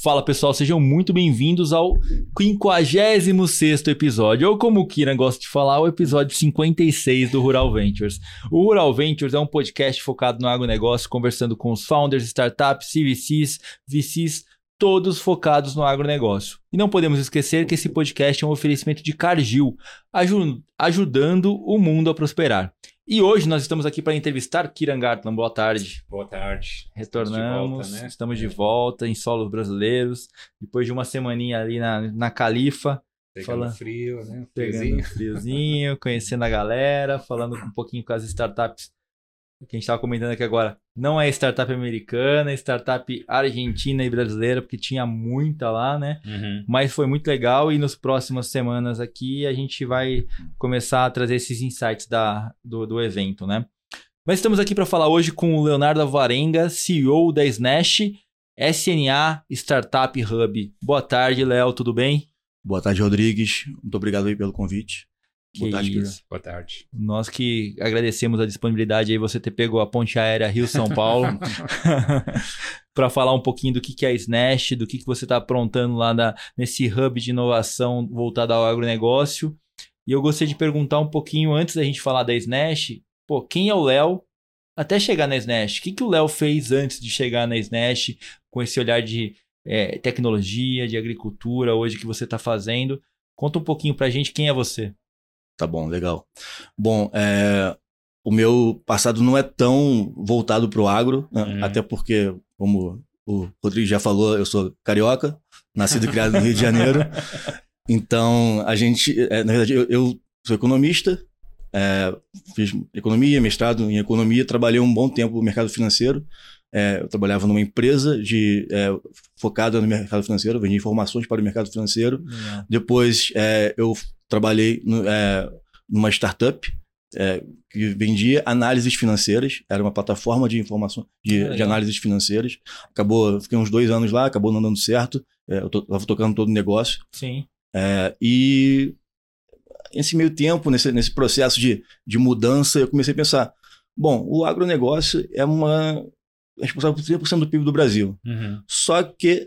Fala pessoal, sejam muito bem-vindos ao 56 episódio, ou como o Kira gosta de falar, o episódio 56 do Rural Ventures. O Rural Ventures é um podcast focado no agronegócio, conversando com os founders, startups, CVCs, VCs, todos focados no agronegócio. E não podemos esquecer que esse podcast é um oferecimento de Cargill, ajudando o mundo a prosperar. E hoje nós estamos aqui para entrevistar Kiran Gartland. Boa tarde. Boa tarde. Retornamos, estamos de volta, né? estamos de volta em solos brasileiros, depois de uma semaninha ali na, na Califa. Pegando falando, frio, né? Pegando friozinho, conhecendo a galera, falando um pouquinho com as startups que a gente estava comentando aqui agora, não é startup americana, é startup argentina e brasileira, porque tinha muita lá, né? Uhum. Mas foi muito legal e nas próximas semanas aqui a gente vai começar a trazer esses insights da, do, do evento, né? Mas estamos aqui para falar hoje com o Leonardo Varenga, CEO da Snash, SNA Startup Hub. Boa tarde, Léo, tudo bem? Boa tarde, Rodrigues. Muito obrigado aí pelo convite. Boa tarde, isso. Boa tarde. Nós que agradecemos a disponibilidade aí, você ter pegou a ponte aérea Rio-São Paulo para falar um pouquinho do que, que é a Snash, do que, que você está aprontando lá na, nesse hub de inovação voltado ao agronegócio. E eu gostaria de perguntar um pouquinho, antes da gente falar da Snash, pô, quem é o Léo até chegar na Snash? O que, que o Léo fez antes de chegar na Snash, com esse olhar de é, tecnologia, de agricultura, hoje que você está fazendo? Conta um pouquinho para a gente quem é você. Tá bom, legal. Bom, é, o meu passado não é tão voltado para o agro, né? uhum. até porque, como o Rodrigo já falou, eu sou carioca, nascido e criado no Rio de Janeiro. Então, a gente, é, na verdade, eu, eu sou economista, é, fiz economia, mestrado em economia, trabalhei um bom tempo no mercado financeiro. É, eu trabalhava numa empresa de, é, focada no mercado financeiro, vendia informações para o mercado financeiro. Uhum. Depois, é, eu trabalhei no, é, numa startup é, que vendia análises financeiras, era uma plataforma de informação de, é, de análises financeiras. Acabou, fiquei uns dois anos lá, acabou não dando certo. É, eu estava tocando todo o negócio. Sim. É, e nesse meio tempo, nesse, nesse processo de, de mudança, eu comecei a pensar: bom, o agronegócio é uma responsável por 30% do PIB do Brasil. Uhum. Só que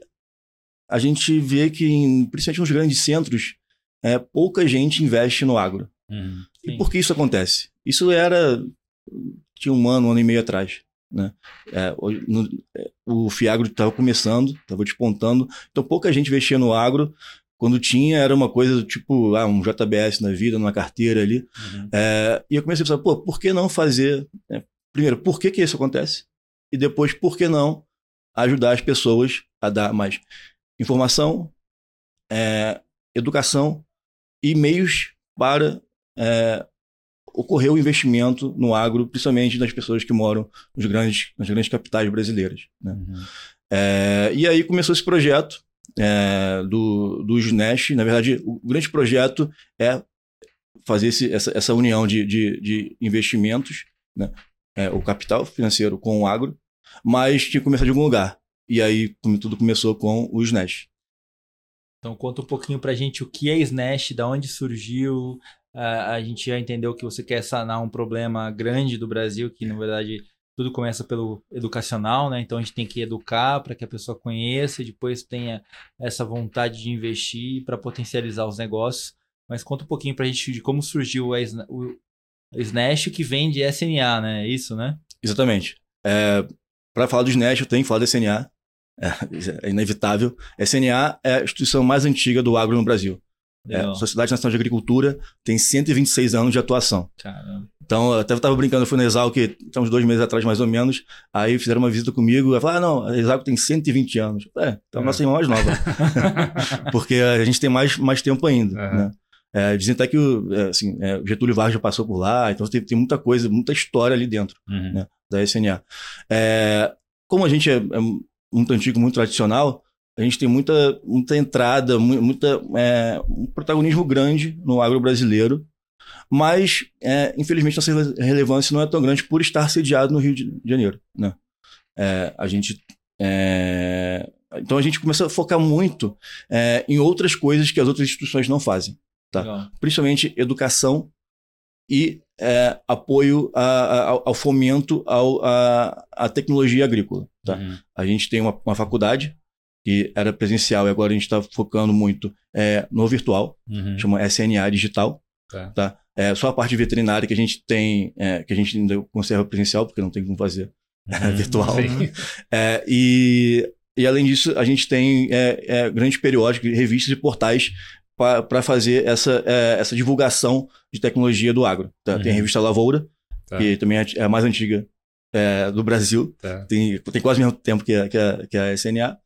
a gente vê que, em, principalmente nos grandes centros, é, pouca gente investe no agro. Uhum, e por que isso acontece? Isso era. Tinha um ano, um ano e meio atrás. Né? É, no, é, o Fiagro estava começando, estava despontando, então pouca gente investia no agro. Quando tinha, era uma coisa tipo ah, um JBS na vida, numa carteira ali. Uhum. É, e eu comecei a pensar, pô, por que não fazer? É, primeiro, por que, que isso acontece? E depois, por que não ajudar as pessoas a dar mais informação, é, educação e meios para é, ocorrer o investimento no agro, principalmente das pessoas que moram nos grandes, nas grandes capitais brasileiras. Né? Uhum. É, e aí começou esse projeto é, do, do SNESH. Na verdade, o grande projeto é fazer esse, essa, essa união de, de, de investimentos, né? É, o capital financeiro com o agro, mas tinha que começar de algum lugar. E aí tudo começou com o SNESH. Então conta um pouquinho pra gente o que é Snash, da onde surgiu. Uh, a gente já entendeu que você quer sanar um problema grande do Brasil, que na verdade tudo começa pelo educacional, né? Então a gente tem que educar para que a pessoa conheça e depois tenha essa vontade de investir para potencializar os negócios. Mas conta um pouquinho pra gente de como surgiu o Snash que vem de SNA, né? É isso, né? Exatamente. É, para falar do Snash, eu tenho que falar do SNA. É, é inevitável. A SNA é a instituição mais antiga do agro no Brasil. É, a Sociedade Nacional de Agricultura tem 126 anos de atuação. Caramba. Então, eu até estava brincando, eu fui na Exalc uns dois meses atrás, mais ou menos. Aí fizeram uma visita comigo. Eu falei, ah, não, a Exalc tem 120 anos. É, então a nossa irmã é mais nova. Porque a gente tem mais, mais tempo ainda. Uhum. Né? É, dizem até que o, é, assim, é, Getúlio Vargas já passou por lá, então tem, tem muita coisa, muita história ali dentro uhum. né, da SNA. É, como a gente é, é muito antigo, muito tradicional, a gente tem muita, muita entrada, muita, é, um protagonismo grande no agro brasileiro, mas, é, infelizmente, nossa relevância não é tão grande por estar sediado no Rio de Janeiro. Né? É, a gente. É, então a gente começa a focar muito é, em outras coisas que as outras instituições não fazem. Tá? Principalmente educação e é, apoio a, a, ao fomento ao, a, à tecnologia agrícola. Tá? Uhum. A gente tem uma, uma faculdade que era presencial e agora a gente está focando muito é, no virtual, Uhum. chama SNA Digital. Tá. Tá? É, só a parte veterinária que a gente tem, é, que a gente ainda conserva presencial, porque não tem como fazer é, Uhum. virtual. Sim. É, e, e além disso, a gente tem é, é, grandes periódicos, revistas e portais para fazer essa, essa divulgação de tecnologia do agro. tá? Tem a Uhum. revista Lavoura, Tá. que também é a mais antiga é, do Brasil, Tá. tem, tem quase o mesmo tempo que a, que, a, que a SNA.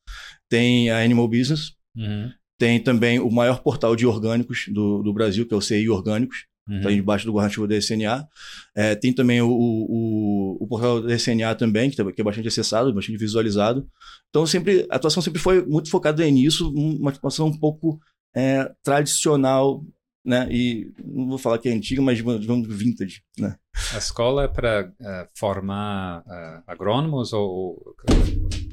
Tem a Animal Business, Uhum. tem também o maior portal de orgânicos do, do Brasil, que é o CI Orgânicos, Uhum. está debaixo do guarda-chuva da SNA. É, tem também o, o, o portal da SNA também, que, tá- que é bastante acessado, bastante visualizado. Então, sempre, a atuação sempre foi muito focada nisso, uma atuação um pouco é, tradicional, né? E não vou falar que é antiga, mas vamos vintage, né? A escola é para formar eh, agrônomos ou,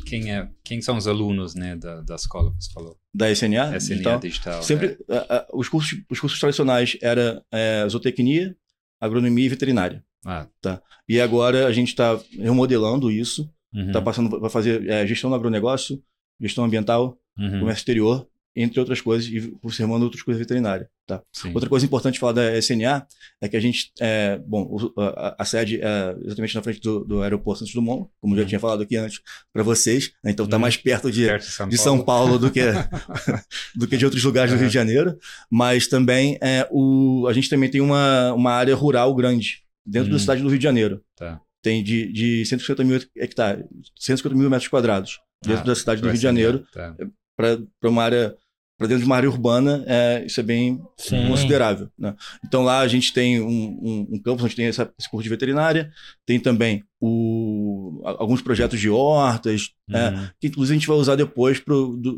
quem, é, quem são os alunos né, da, da escola que você falou? Da SNA. SNA digital. Digital. Sempre, a- a- os, cursos, os cursos tradicionais era é, zootecnia, agronomia e veterinária. É. Ah, E agora a gente está remodelando isso, Uhum. está passando para fazer é, gestão do agronegócio, gestão ambiental, Uhum. comércio exterior, entre outras coisas, e observando outras coisas veterinárias. Tá? sim. Outra coisa importante falar da SNA é que a gente, é, bom, a, a sede é exatamente na frente do, do aeroporto Santos Dumont, como eu já Uhum. tinha falado aqui antes para vocês, né? então está Uhum. mais perto de, Perto de São de São Paulo do que, do que de outros lugares do Uhum. Rio de Janeiro, mas também é, o, a gente também tem uma, uma área rural grande dentro Uhum. da cidade do Rio de Janeiro. Tá. Tem de, de 150 mil hectares, 150 mil metros quadrados dentro Ah, da cidade do Rio de Janeiro Tá. Para uma área para dentro de uma área urbana, é, isso é bem Sim. considerável. Né? Então lá a gente tem um, um, um campus onde tem essa, esse curso de veterinária, tem também o, a- alguns projetos de hortas, é, Uhum. que inclusive a gente vai usar depois pro, do,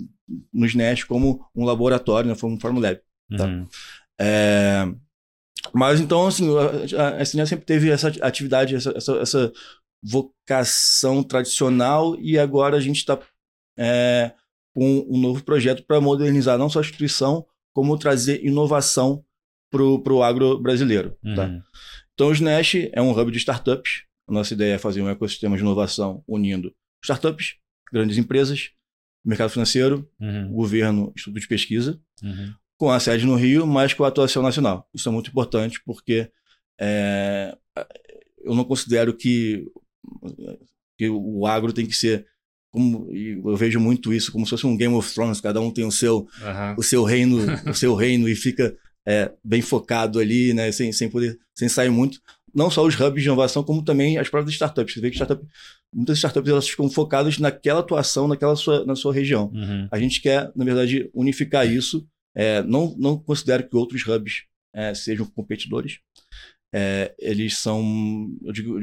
nos NES como um laboratório, né, como um Farm Lab. tá. Uhum. É, mas então, assim, a, a sempre teve essa atividade, essa, essa, essa vocação tradicional e agora a gente está com um novo projeto para modernizar não só a instituição, como trazer inovação para o agro brasileiro. Tá? Uhum. Então, o SNESH é um hub de startups. A nossa ideia é fazer um ecossistema de inovação unindo startups, grandes empresas, mercado financeiro, Uhum. governo, instituto de pesquisa, Uhum. com a sede no Rio, mas com a atuação nacional. Isso é muito importante porque é, eu não considero que, que o agro tem que ser como eu vejo muito isso como se fosse um Game of Thrones, cada um tem o seu Aham. o seu reino, o seu reino e fica é, bem focado ali, né, sem, sem poder, sem sair muito. Não só os hubs de inovação, como também as próprias startups. Você vê que startup, muitas startups elas ficam focadas naquela atuação, naquela sua, na sua região. Uhum. A gente quer, na verdade, unificar isso. É, não, não considero que outros hubs é, sejam competidores. É, eles são, eu digo,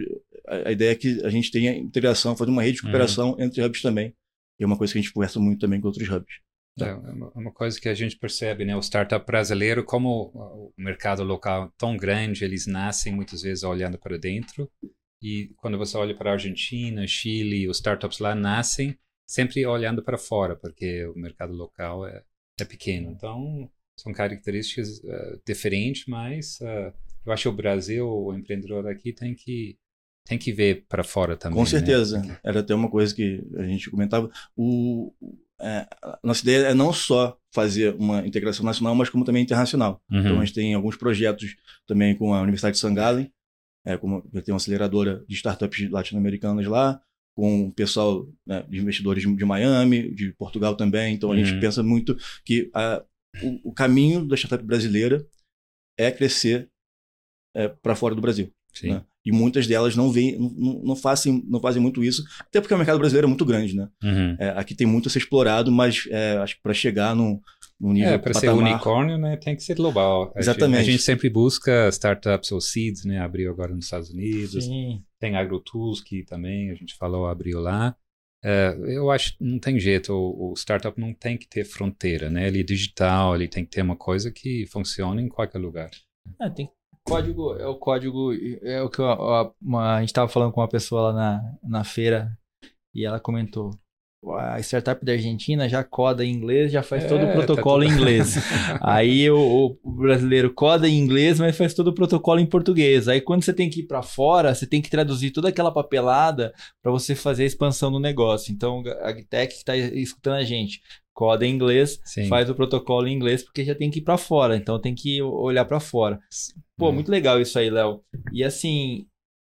a, a ideia é que a gente tenha integração, fazer uma rede de Uhum. cooperação entre hubs também. E é uma coisa que a gente conversa muito também com outros hubs. É é uma- coisa que a gente percebe, né? O startup brasileiro, como o mercado local é tão grande, eles nascem muitas vezes olhando para dentro. E quando você olha para a Argentina, Chile, os startups lá nascem sempre olhando para fora, porque o mercado local é, é pequeno. Então, são características eh, diferentes, mas eh, eu acho que o Brasil, o empreendedor aqui, tem que, tem que ver para fora também. Com né? certeza. Que- Era até uma coisa que a gente comentava. O, é, a nossa ideia é não só fazer uma integração nacional, mas como também internacional. Uhum. Então a gente tem alguns projetos também com a Universidade de St. Gallen, é, como tem uma aceleradora de startups latino-americanas lá, com o pessoal né, de investidores de, de Miami, de Portugal também. Então a gente Uhum. pensa muito que a, o, o caminho da startup brasileira é crescer para fora do Brasil. Sim. né? E muitas delas não, vêm, não, não, fazem, não fazem muito isso, até porque o mercado brasileiro é muito grande, né? Uhum. É, aqui tem muito a ser explorado, mas é, acho que para chegar num, num nível É, para ser unicórnio, né, tem que ser global. A Exatamente. Gente, a gente sempre busca startups ou seeds, né, abriu agora nos Estados Unidos. Sim. Tem AgroTools que também a gente falou, abriu lá. É, eu acho que não tem jeito, o, o startup não tem que ter fronteira, né? Ele é digital, ele tem que ter uma coisa que funcione em qualquer lugar. É, tem código, é o código, é o que eu- a, uma- a gente tava falando com uma pessoa lá na, na feira e ela comentou. A startup da Argentina já coda em inglês, já faz é, todo o tá protocolo tá tudo... em inglês. Aí o, o, brasileiro coda em inglês, mas faz todo o protocolo em português. Aí quando você tem que ir para fora, você tem que traduzir toda aquela papelada para você fazer a expansão do negócio. Então a Agtech que está escutando a gente, coda em inglês, Sim. faz o protocolo em inglês porque já tem que ir para fora, então tem que olhar para fora. Pô, hum. muito legal isso aí, Léo. E assim,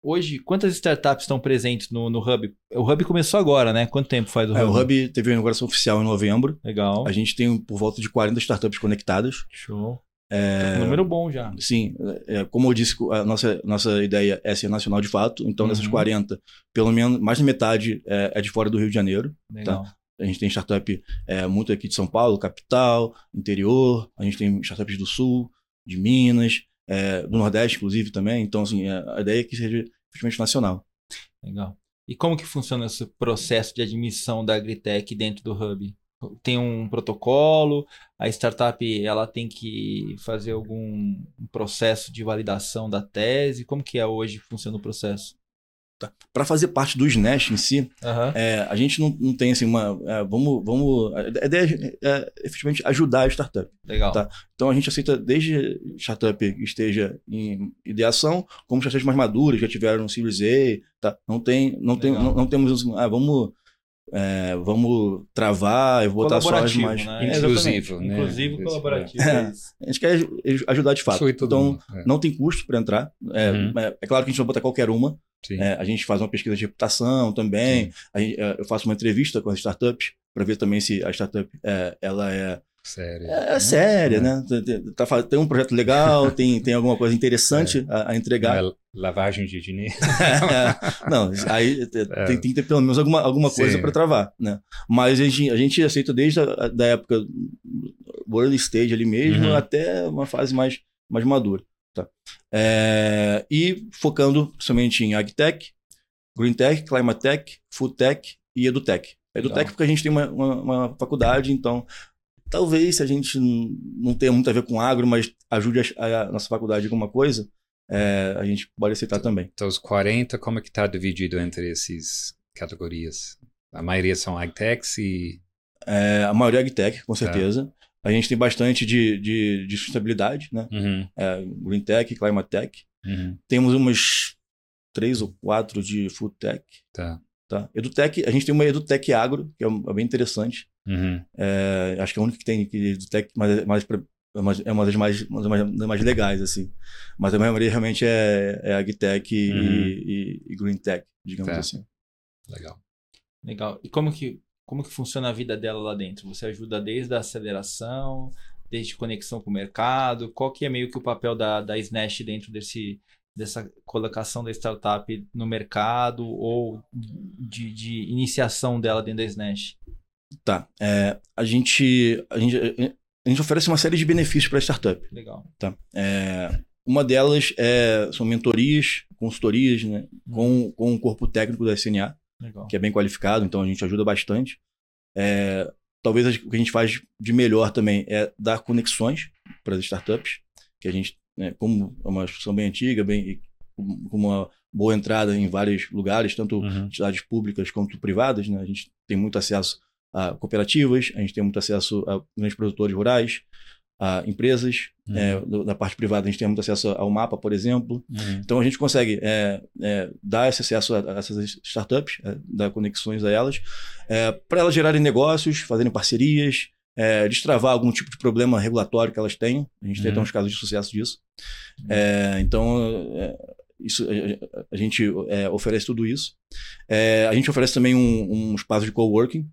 Hoje, quantas startups estão presentes no, no Hub? O Hub começou agora, né? Quanto tempo faz o Hub? É, o Hub teve a inauguração oficial em novembro. Legal. A gente tem por volta de 40 startups conectadas. Show. É, um número bom já. Sim, é, como eu disse, a nossa, nossa ideia é ser nacional de fato. Então, uhum. dessas 40, pelo menos mais de metade é, é de fora do Rio de Janeiro. Tá? Legal. Tá? A gente tem startup é, muito aqui de São Paulo, capital, interior. A gente tem startups do Sul, de Minas, é, do Nordeste, inclusive, também. Então, assim, é, a ideia é que seja efetivamente nacional. Legal. E como que funciona esse processo de admissão da Agritech dentro do Hub? Tem um protocolo, a startup ela tem que fazer algum processo de validação da tese? Como que é hoje que funciona o processo? Tá. Para fazer parte do SNES em si, uhum. é, a gente não, não tem assim uma. É, vamos, vamos. A ideia é, é, efetivamente ajudar a startup. Legal. Tá? Então a gente aceita desde startup que esteja em ideação, como startups mais maduras, já tiveram um Series A. Tá? Não, tem, não, tem, não, não temos assim, ah, vamos. É, vamos travar e botar só as mais. Né? Inclusivo, né? Inclusivo colaborativo. É, a gente quer ajudar de fato. Então, é. não tem custo para entrar. É, uhum. é, claro que a gente vai botar qualquer uma. É, a gente faz uma pesquisa de reputação também. Gente, é, eu faço uma entrevista com as startups para ver também se a startup é, ela é séria, é, é séria, né? Tá, tá, tem um projeto legal, tem, tem alguma coisa interessante é. a, a, entregar. É lavagem de dinheiro. não, aí tem, tem, que ter pelo menos alguma, alguma coisa para travar, né? Mas a gente, a gente aceita desde a da época early stage ali mesmo uhum. até uma fase mais, mais madura. Tá? É, e focando somente em AgTech, GreenTech, ClimateTech, FoodTech e EduTech. EduTech Legal. porque a gente tem uma, uma, uma, faculdade, então talvez se a gente não tenha muito a ver com agro, mas ajude a, a nossa faculdade em alguma coisa, é, a gente pode aceitar também. Então os 40, como é que está dividido entre essas categorias? A maioria são AgTechs e... É, a maioria é AgTech, com tá. certeza. Tá. A gente tem bastante de, de, de sustentabilidade, né? Uhum. É, Green Tech, Climate Tech. Uhum. Temos umas três ou quatro de Food Tech. Tá. Tá. EduTech, a gente tem uma EduTech Agro, que é, é bem interessante. Uhum. É, acho que é a única que tem que EduTech, mas, mas é uma das mais, uma das mais legais, assim. Mas a maioria realmente é, é AgTech uhum. e, e, e Green Tech, digamos tá. assim. Legal. Legal. E como que como que funciona a vida dela lá dentro? Você ajuda desde a aceleração, desde conexão com o mercado? Qual que é meio que o papel da, da Snash dentro desse, dessa colocação da startup no mercado ou de, de iniciação dela dentro da Snash? Tá. É, a, gente, a, gente, a gente oferece uma série de benefícios para a startup. Legal. Tá. É, uma delas é, são mentorias, consultorias né, hum. com, com o corpo técnico da SNA. Legal. que é bem qualificado, então a gente ajuda bastante. É, talvez o que a gente faz de melhor também é dar conexões para as startups, que a gente, né, como é uma instituição bem antiga, bem com uma boa entrada em vários lugares, tanto uhum. entidades públicas quanto privadas, né, a gente tem muito acesso a cooperativas, a gente tem muito acesso a grandes produtores rurais, a empresas. Uhum. É, do, da parte privada, a gente tem muito acesso ao mapa, por exemplo. Uhum. Então, a gente consegue é, é, dar esse acesso a, a essas startups, é, dar conexões a elas, é, para elas gerarem negócios, fazerem parcerias, é, destravar algum tipo de problema regulatório que elas tenham. A gente uhum. tem até uns casos de sucesso disso. Uhum. então, isso, a, a gente oferece tudo isso. a gente oferece também um, um espaço de coworking.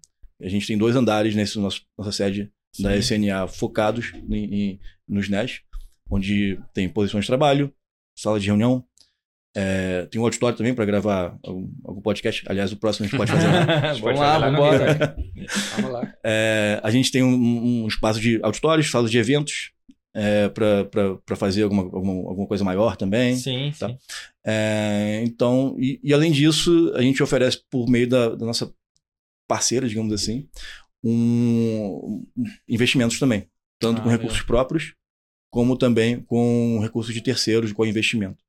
A gente tem dois andares nesse nosso, nossa sede Sim. da SNA focados em, em, nos NES, onde tem posições de trabalho, sala de reunião, é, tem um auditório também para gravar algum, algum, podcast. Aliás, o próximo a gente pode fazer lá. vamos lá, vamos embora. vamos lá. É, a gente tem um, um, espaço de auditórios, salas de eventos, é, para fazer alguma, alguma, alguma, coisa maior também. Sim, tá? sim. É, então, e, e, além disso, a gente oferece por meio da, da nossa parceira, digamos assim, um, investimentos também, tanto ah, com recursos legal. próprios, como também com recursos de terceiros com investimento.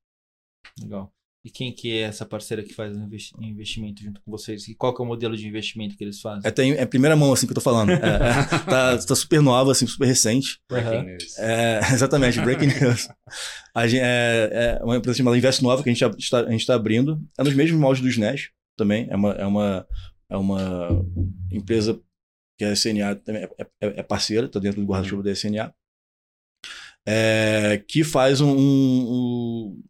Legal. E quem que é essa parceira que faz o investimento junto com vocês? E qual que é o modelo de investimento que eles fazem? É, tem, é primeira mão, assim, que eu tô falando. É, é, tá, tá, super nova, assim, super recente. Breaking uhum. news. É, exatamente, breaking news. A gente, é, é uma empresa chamada Invest Nova, que a gente está, a gente tá abrindo. É nos mesmos moldes do SNES também. É uma, é uma, é uma empresa que a SNA também é, é, é parceira, está dentro do guarda-chuva da SNA. É, que faz um, um,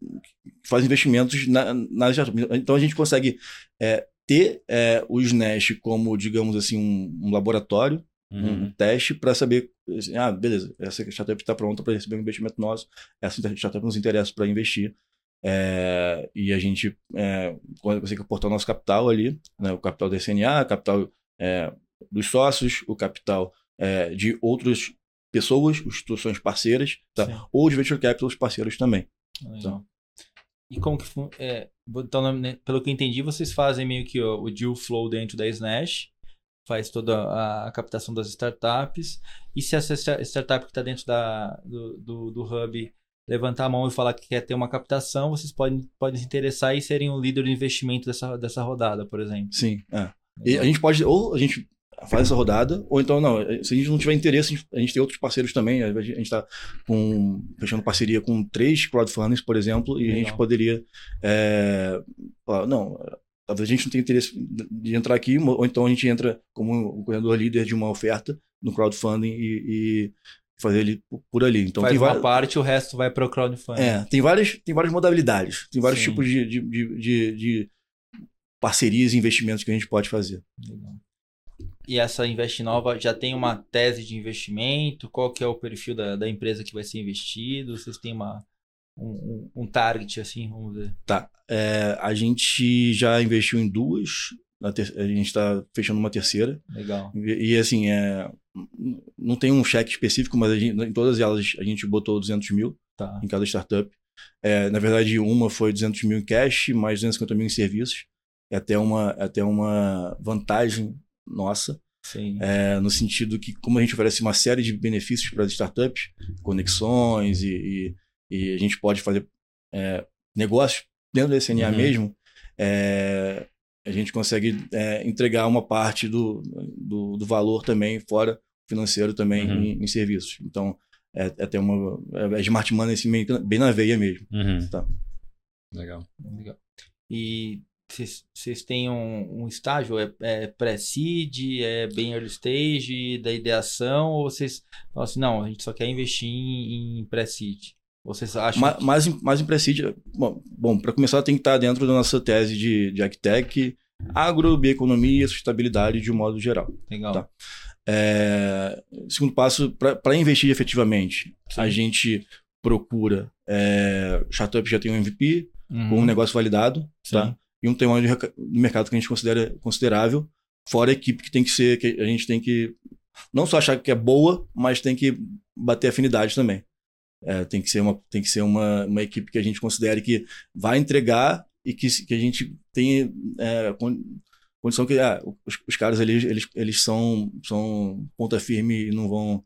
faz investimentos na, na então a gente consegue é, ter é, o SNES como digamos assim um, um laboratório uhum. um teste para saber assim, ah beleza essa startup está pronta para receber um investimento nosso essa startup nos interessa para investir é, e a gente é, consegue aportar o nosso capital ali né, o capital da SNA o capital é, dos sócios o capital é, de outras pessoas, instituições parceiras, tá? ou de venture capital parceiros também. Então. E como que é, então, né, pelo que eu entendi, vocês fazem meio que o, o deal flow dentro da Snash, faz toda a, a, captação das startups. E se essa startup que está dentro da, do, do, do, hub levantar a mão e falar que quer ter uma captação, vocês podem, podem se interessar e serem o líder de investimento dessa, dessa rodada, por exemplo. Sim, é. E a gente pode, ou a gente faz essa rodada, ou então não, se a gente não tiver interesse, a gente tem outros parceiros também, a gente está fechando parceria com três crowdfundings, por exemplo, e Legal. a gente poderia é, falar, não, talvez a gente não tenha interesse de entrar aqui, ou então a gente entra como um corredor líder de uma oferta no crowdfunding e fazer ele por ali. Então Faz tem uma parte, o resto vai para o crowdfunding. É, tem várias, tem várias modalidades, tem vários Sim. tipos de, de, de, de, parcerias e investimentos que a gente pode fazer. Legal. E essa Invest Nova já tem uma tese de investimento? Qual que é o perfil da, da empresa que vai ser investido? Vocês têm uma, um, um target, assim, vamos dizer? Tá. É, a gente já investiu em duas. A gente está fechando uma terceira. Legal. E, e, assim, é, não tem um cheque específico, mas gente, em todas elas a gente botou 200 mil tá. em cada startup. É, na verdade, uma foi 200 mil em cash, mais 250 mil em serviços. É até uma, é até uma vantagem nossa. É, no sentido que, como a gente oferece uma série de benefícios para as startups, conexões e, e, e, a gente pode fazer é, negócios dentro da SNA uhum. mesmo, é, a gente consegue é, entregar uma parte do, do, do, valor também fora financeiro também uhum. em, em, serviços. Então, é, é até uma é, é smart money assim, bem na veia mesmo. Uhum. Tá. Legal. Legal. E vocês têm um, um, estágio? É, é pré-seed? É bem early stage da ideação? Ou vocês falam assim, não, a gente só quer investir em, em pré-seed? Vocês acham? Mais, que... mais, mais em pré-seed. Bom, bom para começar, tem que estar dentro da nossa tese de, de Agtech, agro, bioeconomia, sustentabilidade de um modo geral. Legal. Tá? É, segundo passo, para investir efetivamente, Sim. a gente procura é, startup já tem um MVP, uhum. com um negócio validado, Sim. tá? e um tamanho de mercado que a gente considera considerável, fora a equipe que tem que ser, que a gente tem que não só achar que é boa, mas tem que bater afinidade também. É, tem que ser, uma, tem que ser uma, uma equipe que a gente considere que vai entregar e que, que a gente tem é, condição que ah, os, os, caras eles, eles, eles são, são ponta firme e não vão,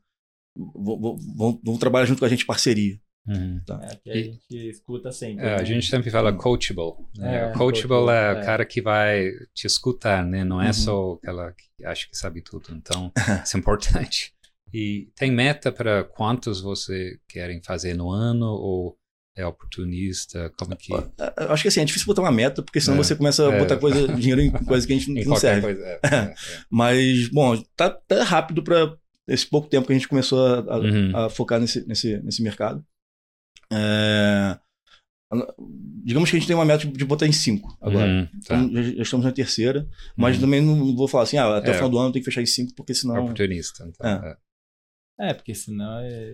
vão, vão, vão trabalhar junto com a gente parceria. Uhum. Tá. É, que a gente escuta sempre. É, né? A gente sempre fala coachable. Né? É, coachable é o é. cara que vai te escutar, né? Não é uhum. só aquela que acha que sabe tudo. Então, isso é importante. E tem meta para quantos você querem fazer no ano ou é oportunista? Como que... Eu acho que assim, é difícil botar uma meta, porque senão é, você começa a botar coisa, dinheiro em coisa que a gente não serve. Coisa, é, é, Mas, bom, tá, tá rápido para esse pouco tempo que a gente começou a, a, uhum. a focar nesse, nesse, nesse mercado. É... Digamos que a gente tem uma meta de botar em 5 agora. Uhum, tá. então, já, já, estamos na terceira, mas uhum. também não vou falar assim, ah, até é. o final do ano tem que fechar em 5, porque senão. Oportunista. Então, é. é. porque senão é...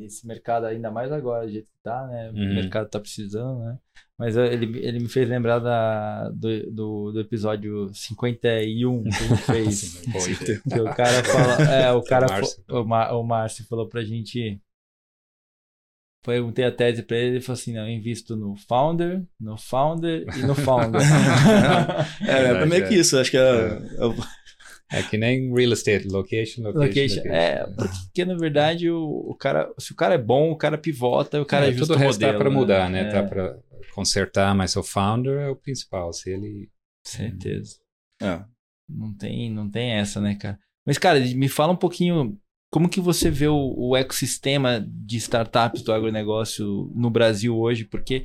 esse mercado, ainda mais agora, do jeito que tá, né? Uhum. O mercado tá precisando, né? Mas ele, ele me fez lembrar da, do, do, do episódio 51 que a gente fez. que o cara fala. É, o cara. O Márcio, o Márcio falou pra gente perguntei a tese para ele, ele falou assim, não, eu invisto no founder, no founder e no founder. é, é, meio que isso, acho que é, é... é, que nem real estate, location, location, location. location. É, porque na verdade o, o, cara, se o cara é bom, o cara pivota, o cara é, ajusta tudo o modelo. Tá para mudar, né? né? Tá para consertar, mas o founder é o principal. Se ele. Certeza. É. Não tem, não tem essa, né, cara? Mas, cara, me fala um pouquinho como que você vê o, o ecossistema de startups do agronegócio no Brasil hoje, porque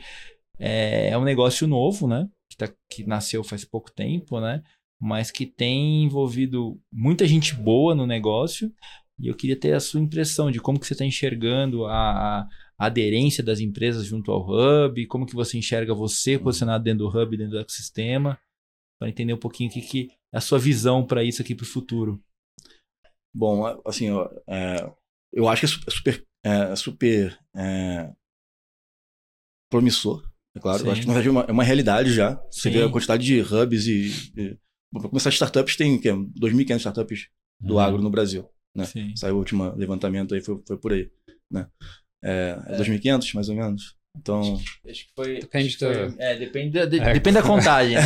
é, é um negócio novo, né? Que, tá, que nasceu faz pouco tempo, né? Mas que tem envolvido muita gente boa no negócio. E eu queria ter a sua impressão de como que você está enxergando a, a aderência das empresas junto ao Hub, como que você enxerga você posicionado dentro do Hub, dentro do ecossistema, para entender um pouquinho o que, que é a sua visão para isso aqui para o futuro. Bom, assim, é, eu acho que é super, é, super é, promissor, é claro. Eu acho que na verdade é uma, é uma realidade já. Você Sim. vê a quantidade de hubs e. e para começar, startups tem 2.500 startups do uhum. agro no Brasil. Né? Saiu o último levantamento aí, foi, foi por aí. Né? É, é 2.500, mais ou menos. Então. Acho que foi. Depende da. É, depende da, de, é. depende da contagem.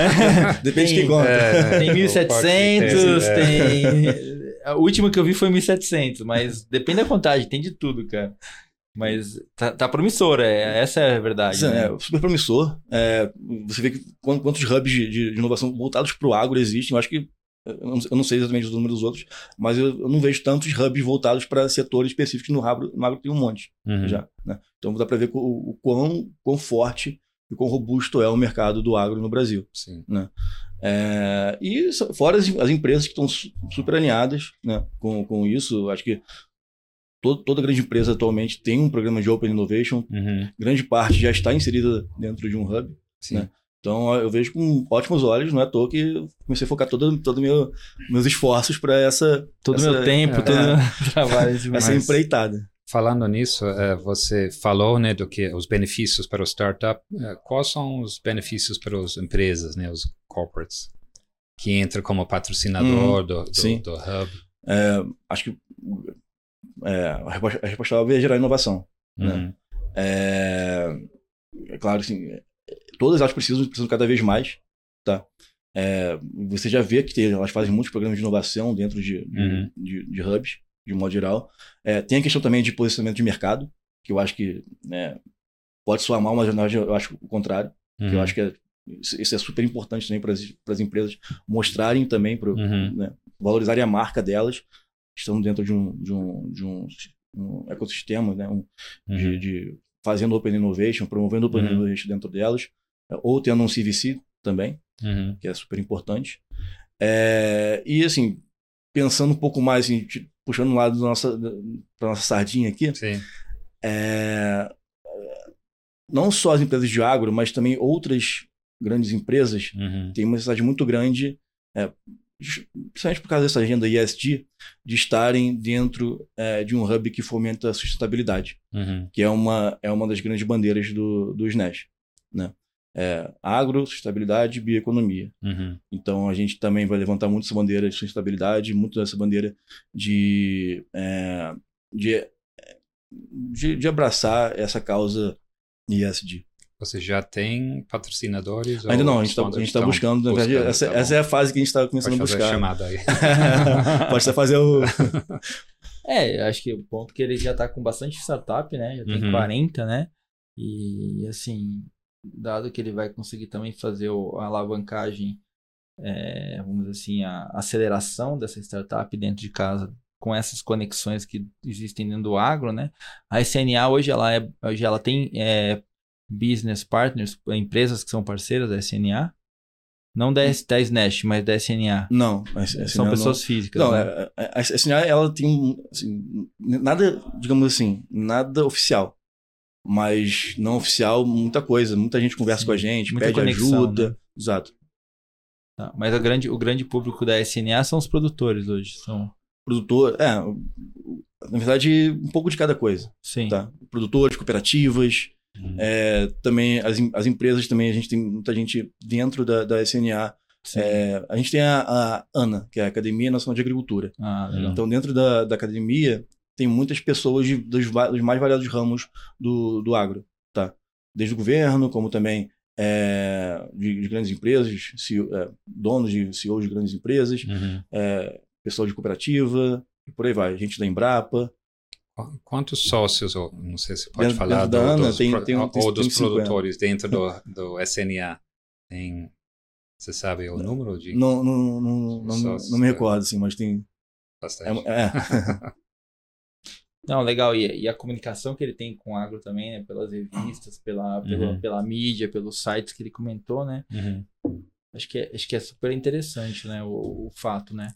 Depende de quem conta. É, tem 1.700, tem. A última que eu vi foi 1.700, mas depende da contagem, tem de tudo, cara. Mas tá, tá promissor, é, essa é a verdade. Sim, né? É super promissor. É, você vê que quantos hubs de, de inovação voltados para o agro existem. Eu acho que eu não sei exatamente os números dos outros, mas eu, eu não vejo tantos hubs voltados para setores específicos no agro, no agro tem um monte uhum. já. Né? Então dá para ver o, o, quão, quão forte e quão robusto é o mercado do agro no Brasil. Sim. Né? É, e fora as, as, empresas que estão super alinhadas né, com, com isso, acho que todo, toda grande empresa atualmente tem um programa de Open Innovation, uhum. grande parte já está inserida dentro de um hub. Sim. Né? Então eu vejo com ótimos olhos, não é à toa que comecei a focar todo todo meu, meus esforços para essa todo essa, meu tempo, é, todo é, trabalho, essa empreitada. Falando nisso, é, você falou né do que os benefícios para o startup. É, quais são os benefícios para as empresas, né, os corporates que entram como patrocinador hum, do, do, do, hub? É, acho que a resposta, a resposta óbvia é gerar inovação. Né? Uhum. Né? É, é claro, assim, todas elas precisam, precisam cada vez mais, tá? É, você já vê que tem, elas fazem muitos programas de inovação dentro de, uhum. de, de, de, hubs, de modo geral. É, tem a questão também de posicionamento de mercado, que eu acho que né, pode soar mal, mas na verdade eu acho o contrário. Uhum. eu acho que é, isso é super importante também para as empresas mostrarem também, pro, uhum. né, valorizarem a marca delas, estando dentro de um, de um, de um, um ecossistema, né, um, de, uhum. de, fazendo Open Innovation, promovendo Open uhum. Innovation dentro delas ou tendo um CVC também, uhum. que é super importante. É, e assim, pensando um pouco mais, assim, puxando um lado da nossa, da nossa sardinha aqui, é, não só as empresas de agro, mas também outras grandes empresas uhum. têm uma necessidade muito grande, é, principalmente por causa dessa agenda ESG, de estarem dentro é, de um hub que fomenta a sustentabilidade, uhum. que é uma, é uma das grandes bandeiras do, do SNES. Né? é, agro, sustentabilidade e bioeconomia. Uhum. Então a gente também vai levantar muito essa bandeira de sustentabilidade, muito dessa bandeira de, é, de, de, de, abraçar essa causa ISD. Você já tem patrocinadores? Ainda não, a gente está tá buscando. Na verdade, essa, tá essa, é a fase que a gente está começando Pode a buscar. A chamada aí. Pode até fazer o. é, acho que o ponto que ele já está com bastante startup, né? Já tem uhum. 40, né? E assim, dado que ele vai conseguir também fazer a alavancagem, é, vamos dizer assim, a aceleração dessa startup dentro de casa com essas conexões que existem dentro do agro, né? A SNA hoje ela, é, hoje ela tem é, business partners, empresas que são parceiras da SNA, não da, da SNEST, mas da SNA. Não, a SNA são pessoas não, físicas. Não, né? É, a, a SNA ela tem assim, nada, digamos assim, nada oficial mas não oficial, muita coisa. Muita gente conversa Sim, com a gente, pede conexão, ajuda. Né? Exato. Tá, mas grande, o grande público da SNA são os produtores hoje. São... Produtor, é, na verdade, um pouco de cada coisa. Sim. Tá? Produtores, cooperativas. É, também as, as empresas também, a gente tem muita gente dentro da, da SNA. É, a gente tem a, a, ANA, que é a Academia Nacional de Agricultura. Ah, então, dentro da, da academia, tem muitas pessoas de, dos, dos, mais variados ramos do, do agro, tá? Desde o governo, como também é, de, de, grandes empresas, CEO, é, donos de CEOs de grandes empresas, uhum. é, pessoal de cooperativa, e por aí vai. Gente da Embrapa. Quantos sócios, ou não sei se pode Dentro- falar, dentro do- Ana, dos, tem- pro- tem- tem- ou dos tem 50. produtores dentro do, do SNA? Tem, você sabe o número de Não, não, não, não, não me recordo, assim, mas tem. bastante? É, é. Não, legal. E, e a comunicação que ele tem com o agro também, né? Pelas revistas, pela, pela, Uhum. pela mídia, pelos sites que ele comentou, né? Uhum. Acho que é, acho que é super interessante, né? O, o fato, né?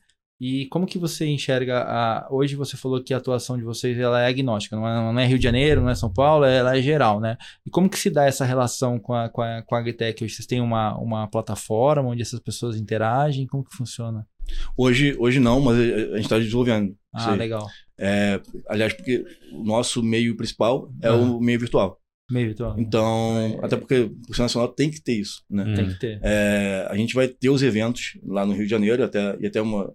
E como que você enxerga a... Hoje você falou que a atuação de vocês ela é agnóstica, não é, não é Rio de Janeiro, não é São Paulo, ela é geral, né? E como que se dá essa relação com a, com a, com a Agritech? Hoje vocês têm uma, uma plataforma onde essas pessoas interagem? Como que funciona? Hoje, hoje não, mas a gente está desenvolvendo. Ah, aí. legal. É, aliás, porque o nosso meio principal é Aham. o meio virtual. Meio virtual. Então, É. até porque o Conselho Nacional tem que ter isso, né? Uhum. Tem que ter. É, a gente vai ter os eventos lá no Rio de Janeiro, até, e até uma.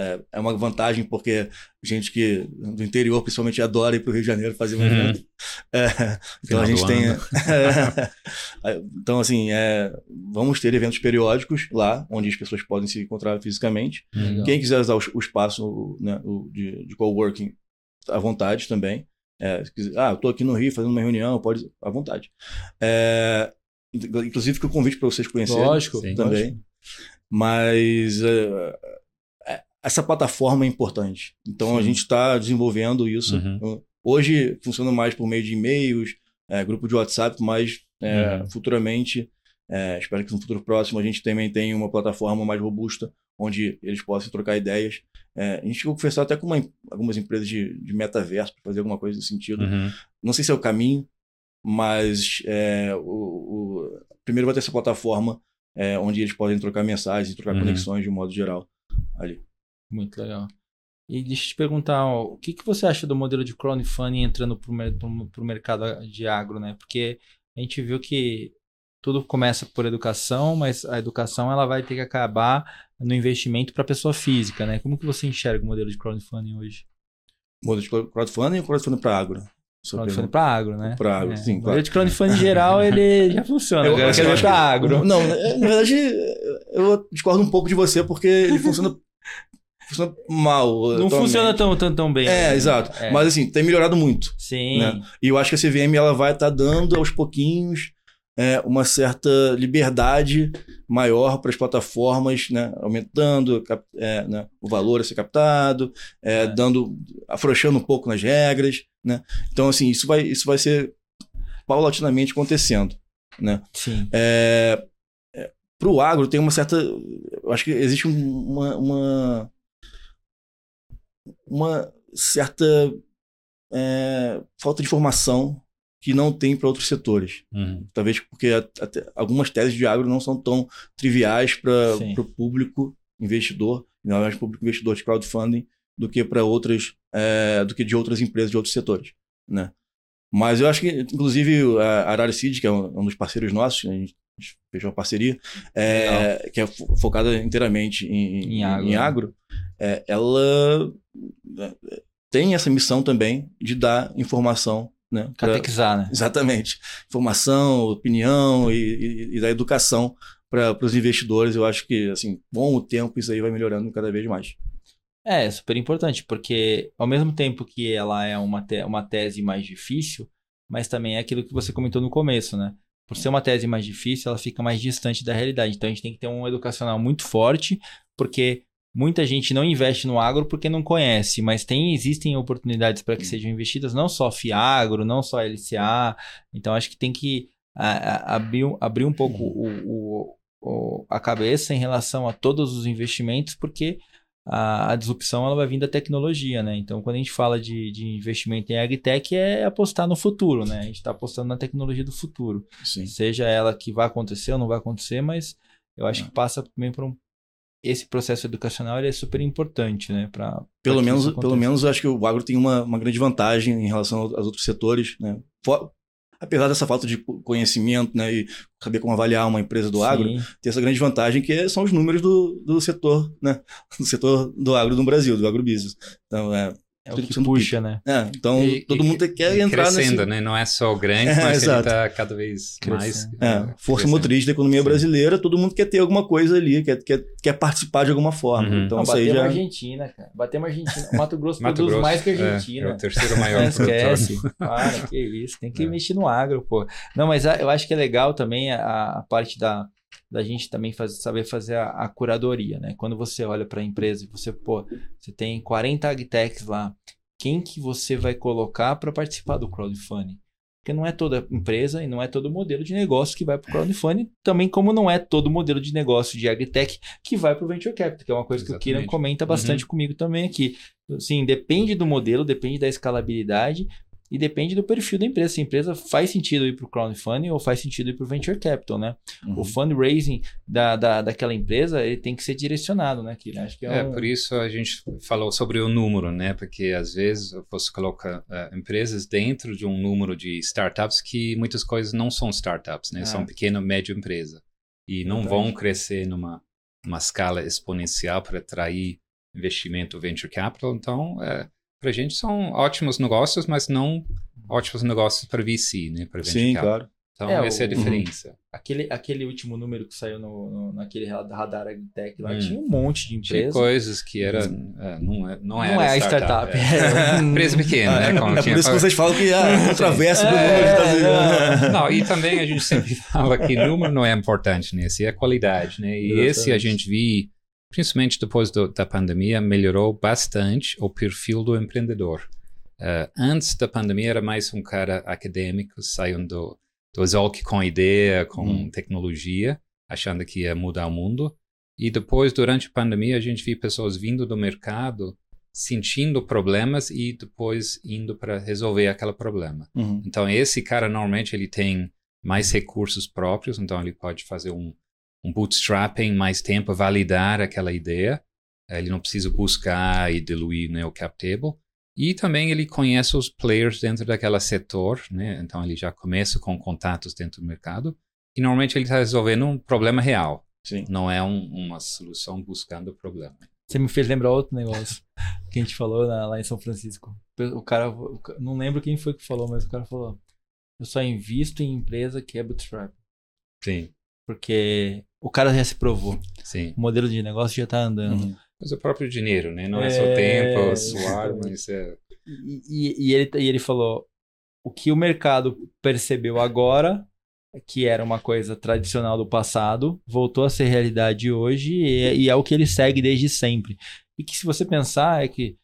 É, é uma vantagem, porque gente que do interior, principalmente, adora ir para o Rio de Janeiro fazer um Uhum. evento. É, então a gente tem. É, então, assim, é, vamos ter eventos periódicos lá, onde as pessoas podem se encontrar fisicamente. Uhum. Quem quiser usar o, o espaço né, o de, de coworking, à vontade também. É, ah, eu estou aqui no Rio fazendo uma reunião, pode, à vontade. É, inclusive, fica o convite para vocês conhecerem Lógico. Sim. também. Mas é, essa plataforma é importante. Então, a Sim. gente está desenvolvendo isso. Uhum. Hoje, funciona mais por meio de e-mails, é, grupo de WhatsApp, mas é, Uhum. futuramente, é, espero que no futuro próximo, a gente também tenha uma plataforma mais robusta, onde eles possam trocar ideias. É, a gente chegou a conversar até com uma algumas empresas de, de metaverso para fazer alguma coisa nesse sentido. Uhum. Não sei se é o caminho, mas é, o, o- primeiro vai ter essa plataforma é, onde eles podem trocar mensagens e trocar Uhum. conexões de um modo geral ali. Muito legal. E deixa eu te perguntar, ó, o que, que você acha do modelo de crowdfunding entrando para o mercado de agro, né? Porque a gente viu que tudo começa por educação, mas a educação ela vai ter que acabar no investimento para a pessoa física, né? Como que você enxerga o modelo de crowdfunding hoje? Modelo de crowdfunding ou crowdfunding para agro? Crowdfunding para agro, né? Pra agro, É, sim, O modelo claro. de crowdfunding geral, ele já funciona. Eu- Eu, eu quero ver para agro. Não, é, na verdade, eu discordo um pouco de você, porque ele funciona, funciona mal. Não atualmente. funciona tão, tão, tão bem. É, né? exato. É. Mas assim, tem melhorado muito. Sim. né? E eu acho que a CVM ela vai estar dando aos pouquinhos é, uma certa liberdade maior para as plataformas, né? aumentando cap- é, né? o valor a ser captado, é, É. dando, afrouxando um pouco nas regras. Né? Então, assim, isso vai, isso vai ser paulatinamente acontecendo. Né? Sim. É, para o agro tem uma certa. Eu acho que existe um- uma, uma, uma certa é, falta de formação que não tem para outros setores. Uhum. Talvez porque algumas teses de agro não são tão triviais para o público investidor, não é mais público investidor de crowdfunding, do que para outras, é, do que de outras empresas de outros setores, né? Mas eu acho que, inclusive, a Arara Seed, que é um um dos parceiros nossos, a gente fechou uma parceria, é, que é fo- focada inteiramente em, Em agro, em né? agro, é, ela é, tem essa missão também de dar informação, né? pra- Catequizar, né? Exatamente. Informação, opinião e, e, e da educação para os investidores. Eu acho que, assim, com o tempo, isso aí vai melhorando cada vez mais. É, super importante, porque ao mesmo tempo que ela é uma, te- uma tese mais difícil, mas também é aquilo que você comentou no começo, né? Por ser uma tese mais difícil, ela fica mais distante da realidade. Então a gente tem que ter um educacional muito forte, porque muita gente não investe no agro porque não conhece, mas tem existem oportunidades para que sejam investidas não só Fiagro, não só LCA. Então acho que tem que a- a- abrir, um- abrir um pouco o, o- o- a cabeça em relação a todos os investimentos, porque a, a disrupção ela vai vir da tecnologia, né? Então, quando a gente fala de, de investimento em agtech, é apostar no futuro, né? A gente está apostando na tecnologia do futuro. Sim. Seja ela que vai acontecer ou não vai acontecer, mas eu acho que passa também por um. Esse processo educacional ele é super importante, né? Pra, Pelo pra menos, pelo menos, eu acho que o agro tem uma, uma grande vantagem em relação aos outros setores, né? Fo- Apesar dessa falta de conhecimento, né, e saber como avaliar uma empresa do agro, Sim, tem essa grande vantagem que são os números do, do setor, né, do setor do agro no Brasil, do agrobusiness. Então, é, É o que puxa, né? É, então e, todo e, mundo quer e entrar crescendo, nesse... né? Não é só grande, é, mas ele está cada vez mais... É, é, força crescendo. motriz da economia Sim. brasileira, todo mundo quer ter alguma coisa ali, quer, quer, quer participar de alguma forma. Uhum. Então, Não, batemos já... Argentina, cara. Batemos Argentina. O Mato Grosso Mato produz Grosso, mais que a é, Argentina. É, o terceiro maior Esquece. Para, que isso. Tem que investir no agro, pô. Não, mas eu acho que é legal também a, a parte da da gente também saber fazer a, a, curadoria, né? Quando você olha para a empresa e você, pô, você tem 40 agtechs lá, quem que você vai colocar para participar do crowdfunding? Porque não é toda empresa e não é todo modelo de negócio que vai para o crowdfunding, também como não é todo modelo de negócio de agtech que vai para o venture capital, que é uma coisa Exatamente. que o Kiran comenta bastante uhum. comigo também aqui. Sim, depende do modelo, depende da escalabilidade e depende do perfil da empresa. Se a empresa faz sentido ir para o crowdfunding ou faz sentido ir para o venture capital, né? Uhum. O fundraising da, da, daquela empresa ele tem que ser direcionado, né? Que, acho que é, é um... por isso a gente falou sobre o número, né? Porque às vezes você coloca uh, empresas dentro de um número de startups que muitas coisas não são startups, né? Ah. São pequena, média empresa e não Verdade. vão crescer numa uma escala exponencial para atrair investimento venture capital. Então, é, para a gente são ótimos negócios, mas não ótimos negócios para VC, né? Para Sim, claro. Então, é, essa o, é a diferença. Aquele, aquele último número que saiu no, no naquele radar AgTech lá, hum. tinha um monte de empresas. Tinha coisas que era, é, não, é, não, não é a startup. É. Empresa pequena, né? Como é por isso que vocês falam que ah, controverso do número de Não, e também a gente sempre fala que número não é importante, né? Esse é a qualidade, né? E Exatamente. esse a gente viu principalmente depois do, da pandemia, melhorou bastante o perfil do empreendedor. Uh, antes da pandemia era mais um cara acadêmico, saindo do Zolk com ideia, com hum. tecnologia, achando que ia mudar o mundo. E depois, durante a pandemia, a gente viu pessoas vindo do mercado, sentindo problemas e depois indo para resolver aquele problema. Uhum. Então, esse cara, normalmente, ele tem mais recursos próprios, então ele pode fazer um, um bootstrapping mais tempo, validar aquela ideia. Eh, ele não precisa buscar e diluir né, o cap table. E também ele conhece os players dentro daquele setor, né? Então ele já começa com contatos dentro do mercado. E normalmente ele está resolvendo um problema real. Sim. Não é um, uma solução buscando o problema. Você me fez lembrar outro negócio que a gente falou na, lá em São Francisco. O cara, o, não lembro quem foi que falou, mas o cara falou: Eu só invisto em empresa que é bootstrap. Sim. Porque o cara já se provou. Sim. O modelo de negócio já está andando. Uhum. Mas o próprio dinheiro, né? Não é, é só tempo, suar, mas é. E, e, e, ele, e ele falou: o que o mercado percebeu agora, que era uma coisa tradicional do passado, voltou a ser realidade hoje e, e é o que ele segue desde sempre. E que se você pensar, é que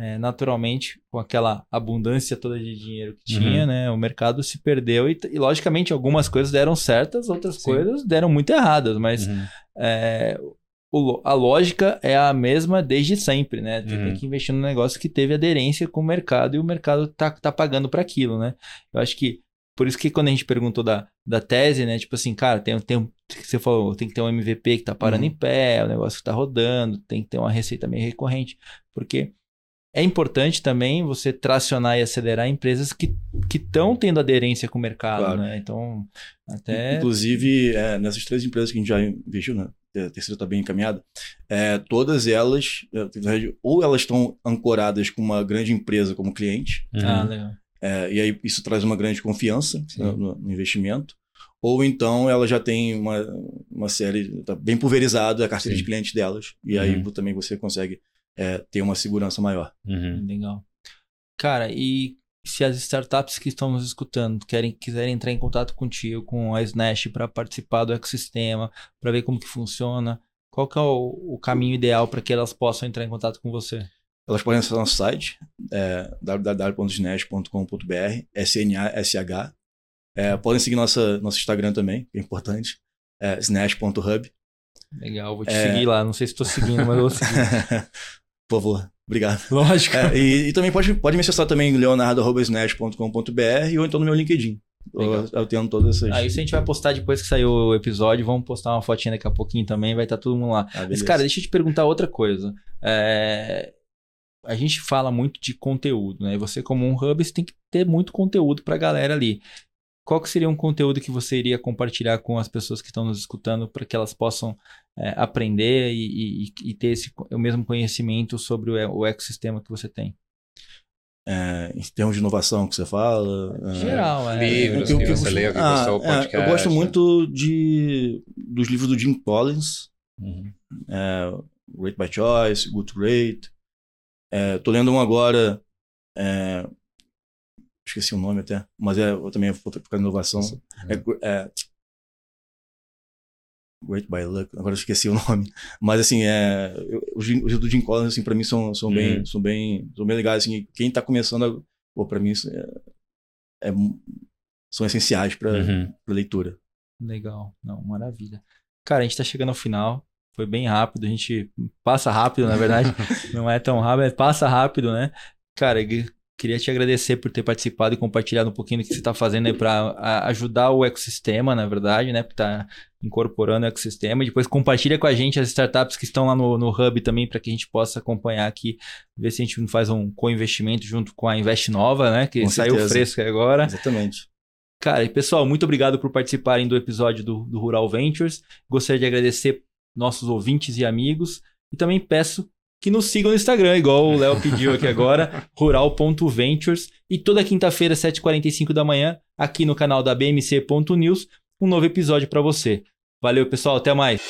é, naturalmente, com aquela abundância toda de dinheiro que tinha, uhum. né? O mercado se perdeu e, e, logicamente, algumas coisas deram certas, outras Sim. coisas deram muito erradas, mas uhum. é, o, a lógica é a mesma desde sempre, né? Você uhum. tem que investir num negócio que teve aderência com o mercado e o mercado tá, tá pagando para aquilo, né? Eu acho que por isso que quando a gente perguntou da, da tese, né? Tipo assim, cara, tem, tem um. Você falou, tem que ter um MVP que tá parando uhum. em pé, o negócio que tá rodando, tem que ter uma receita meio recorrente. Porque é importante também você tracionar e acelerar empresas que estão tendo aderência com o mercado, claro. né? Então, até... Inclusive, é, nessas três empresas que a gente já investiu, né? A terceira está bem encaminhada. É, todas elas, é, ou elas estão ancoradas com uma grande empresa como cliente. Uhum. Ah, legal. É, e aí isso traz uma grande confiança no, no, investimento. Ou então ela já tem uma, uma série, está bem pulverizada a carteira Sim. de clientes delas. E aí uhum. também você consegue é, ter uma segurança maior. Uhum. Legal. Cara, e se as startups que estão nos escutando querem, quiserem entrar em contato contigo, com a Snash, para participar do ecossistema, para ver como que funciona, qual que é o, o caminho ideal para que elas possam entrar em contato com você? Elas podem acessar nosso site, é, www.snash.com.br, S-N-A-S-H. É, podem seguir nossa, nosso Instagram também, que é importante, é snash.hub. Legal, vou te é... seguir lá. Não sei se estou seguindo, mas eu vou seguir. Por favor. Obrigado. Lógico. É, e, e, também pode, pode me acessar também leonardo.com.br ou então no meu LinkedIn. Eu, eu tenho todas essas. Aí isso a gente vai postar depois que sair o episódio. Vamos postar uma fotinha daqui a pouquinho também. Vai estar tá todo mundo lá. Ah, Mas, cara, deixa eu te perguntar outra coisa. É... A gente fala muito de conteúdo, né? Você, como um hub, você tem que ter muito conteúdo para a galera ali qual que seria um conteúdo que você iria compartilhar com as pessoas que estão nos escutando para que elas possam é, aprender e, e, e, ter esse, o mesmo conhecimento sobre o, o ecossistema que você tem? É, em termos de inovação que você fala. é, Geral, é. Livros o que eu você leu, que ah, gostou, é, podcast. Eu gosto muito de, dos livros do Jim Collins, Uhum. é, Great by Choice, Good to Great. É, tô lendo um agora, é, esqueci o nome até, mas é eu também é focado em inovação. É, é, Great by Luck, agora eu esqueci o nome. Mas assim, é, eu- os, os do Jim Collins, assim, pra mim são, são, bem, Uhum. são, bem, são bem legais. Assim, quem tá começando, a- pô, pra mim isso é, é- são essenciais pra, Uhum. pra leitura. Legal. Não, maravilha. Cara, a gente tá chegando ao final. Foi bem rápido. A gente passa rápido, na verdade. Não é tão rápido, mas passa rápido, né? Cara, queria te agradecer por ter participado e compartilhado um pouquinho do que você está fazendo aí para ajudar o ecossistema, na verdade, né? Porque tá incorporando o ecossistema. E depois compartilha com a gente as startups que estão lá no, no Hub também, para que a gente possa acompanhar aqui, ver se a gente não faz um co-investimento junto com a Invest Nova, né? Que Com saiu certeza. fresca agora. Exatamente. Cara, e pessoal, muito obrigado por participarem do episódio do, do Rural Ventures. Gostaria de agradecer nossos ouvintes e amigos. E também peço que nos sigam no Instagram, igual o Léo pediu aqui agora, rural.ventures. E toda quinta-feira, 7h45 da manhã, aqui no canal da BMC.news, um novo episódio para você. Valeu, pessoal. Até mais.